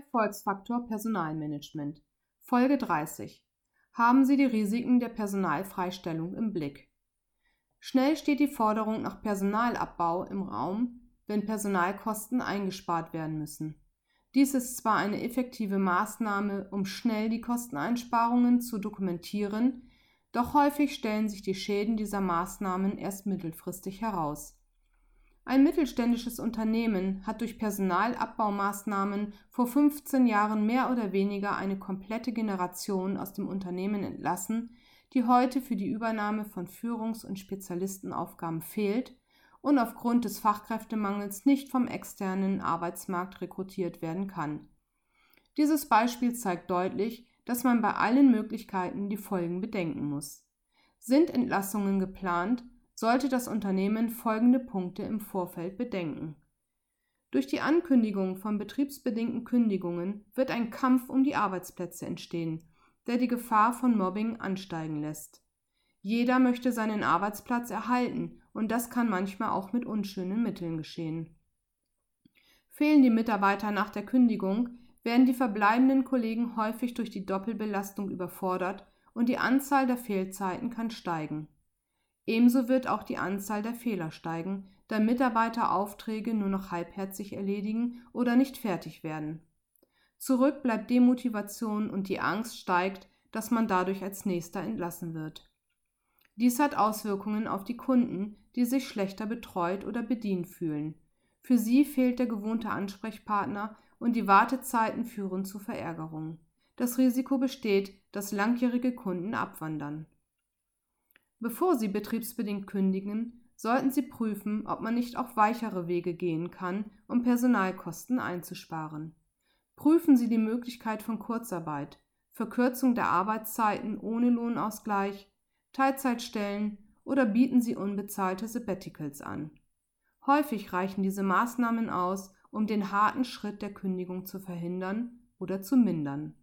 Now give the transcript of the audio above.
Erfolgsfaktor Personalmanagement Folge 30 Haben Sie die Risiken der Personalfreistellung im Blick. Schnell steht die Forderung nach Personalabbau im Raum, wenn Personalkosten eingespart werden müssen. Dies ist zwar eine effektive Maßnahme, um schnell die Kosteneinsparungen zu dokumentieren, doch häufig stellen sich die Schäden dieser Maßnahmen erst mittelfristig heraus. Ein mittelständisches Unternehmen hat durch Personalabbaumaßnahmen vor 15 Jahren mehr oder weniger eine komplette Generation aus dem Unternehmen entlassen, die heute für die Übernahme von Führungs- und Spezialistenaufgaben fehlt und aufgrund des Fachkräftemangels nicht vom externen Arbeitsmarkt rekrutiert werden kann. Dieses Beispiel zeigt deutlich, dass man bei allen Möglichkeiten die Folgen bedenken muss. Sind Entlassungen geplant, sollte das Unternehmen folgende Punkte im Vorfeld bedenken. Durch die Ankündigung von betriebsbedingten Kündigungen wird ein Kampf um die Arbeitsplätze entstehen, der die Gefahr von Mobbing ansteigen lässt. Jeder möchte seinen Arbeitsplatz erhalten, und das kann manchmal auch mit unschönen Mitteln geschehen. Fehlen die Mitarbeiter nach der Kündigung, werden die verbleibenden Kollegen häufig durch die Doppelbelastung überfordert und die Anzahl der Fehlzeiten kann steigen. Ebenso wird auch die Anzahl der Fehler steigen, da Mitarbeiter Aufträge nur noch halbherzig erledigen oder nicht fertig werden. Zurück bleibt Demotivation und die Angst steigt, dass man dadurch als nächster entlassen wird. Dies hat Auswirkungen auf die Kunden, die sich schlechter betreut oder bedient fühlen. Für sie fehlt der gewohnte Ansprechpartner und die Wartezeiten führen zu Verärgerung. Das Risiko besteht, dass langjährige Kunden abwandern. Bevor Sie betriebsbedingt kündigen, sollten Sie prüfen, ob man nicht auch weichere Wege gehen kann, um Personalkosten einzusparen. Prüfen Sie die Möglichkeit von Kurzarbeit, Verkürzung der Arbeitszeiten ohne Lohnausgleich, Teilzeitstellen oder bieten Sie unbezahlte Sabbaticals an. Häufig reichen diese Maßnahmen aus, um den harten Schritt der Kündigung zu verhindern oder zu mindern.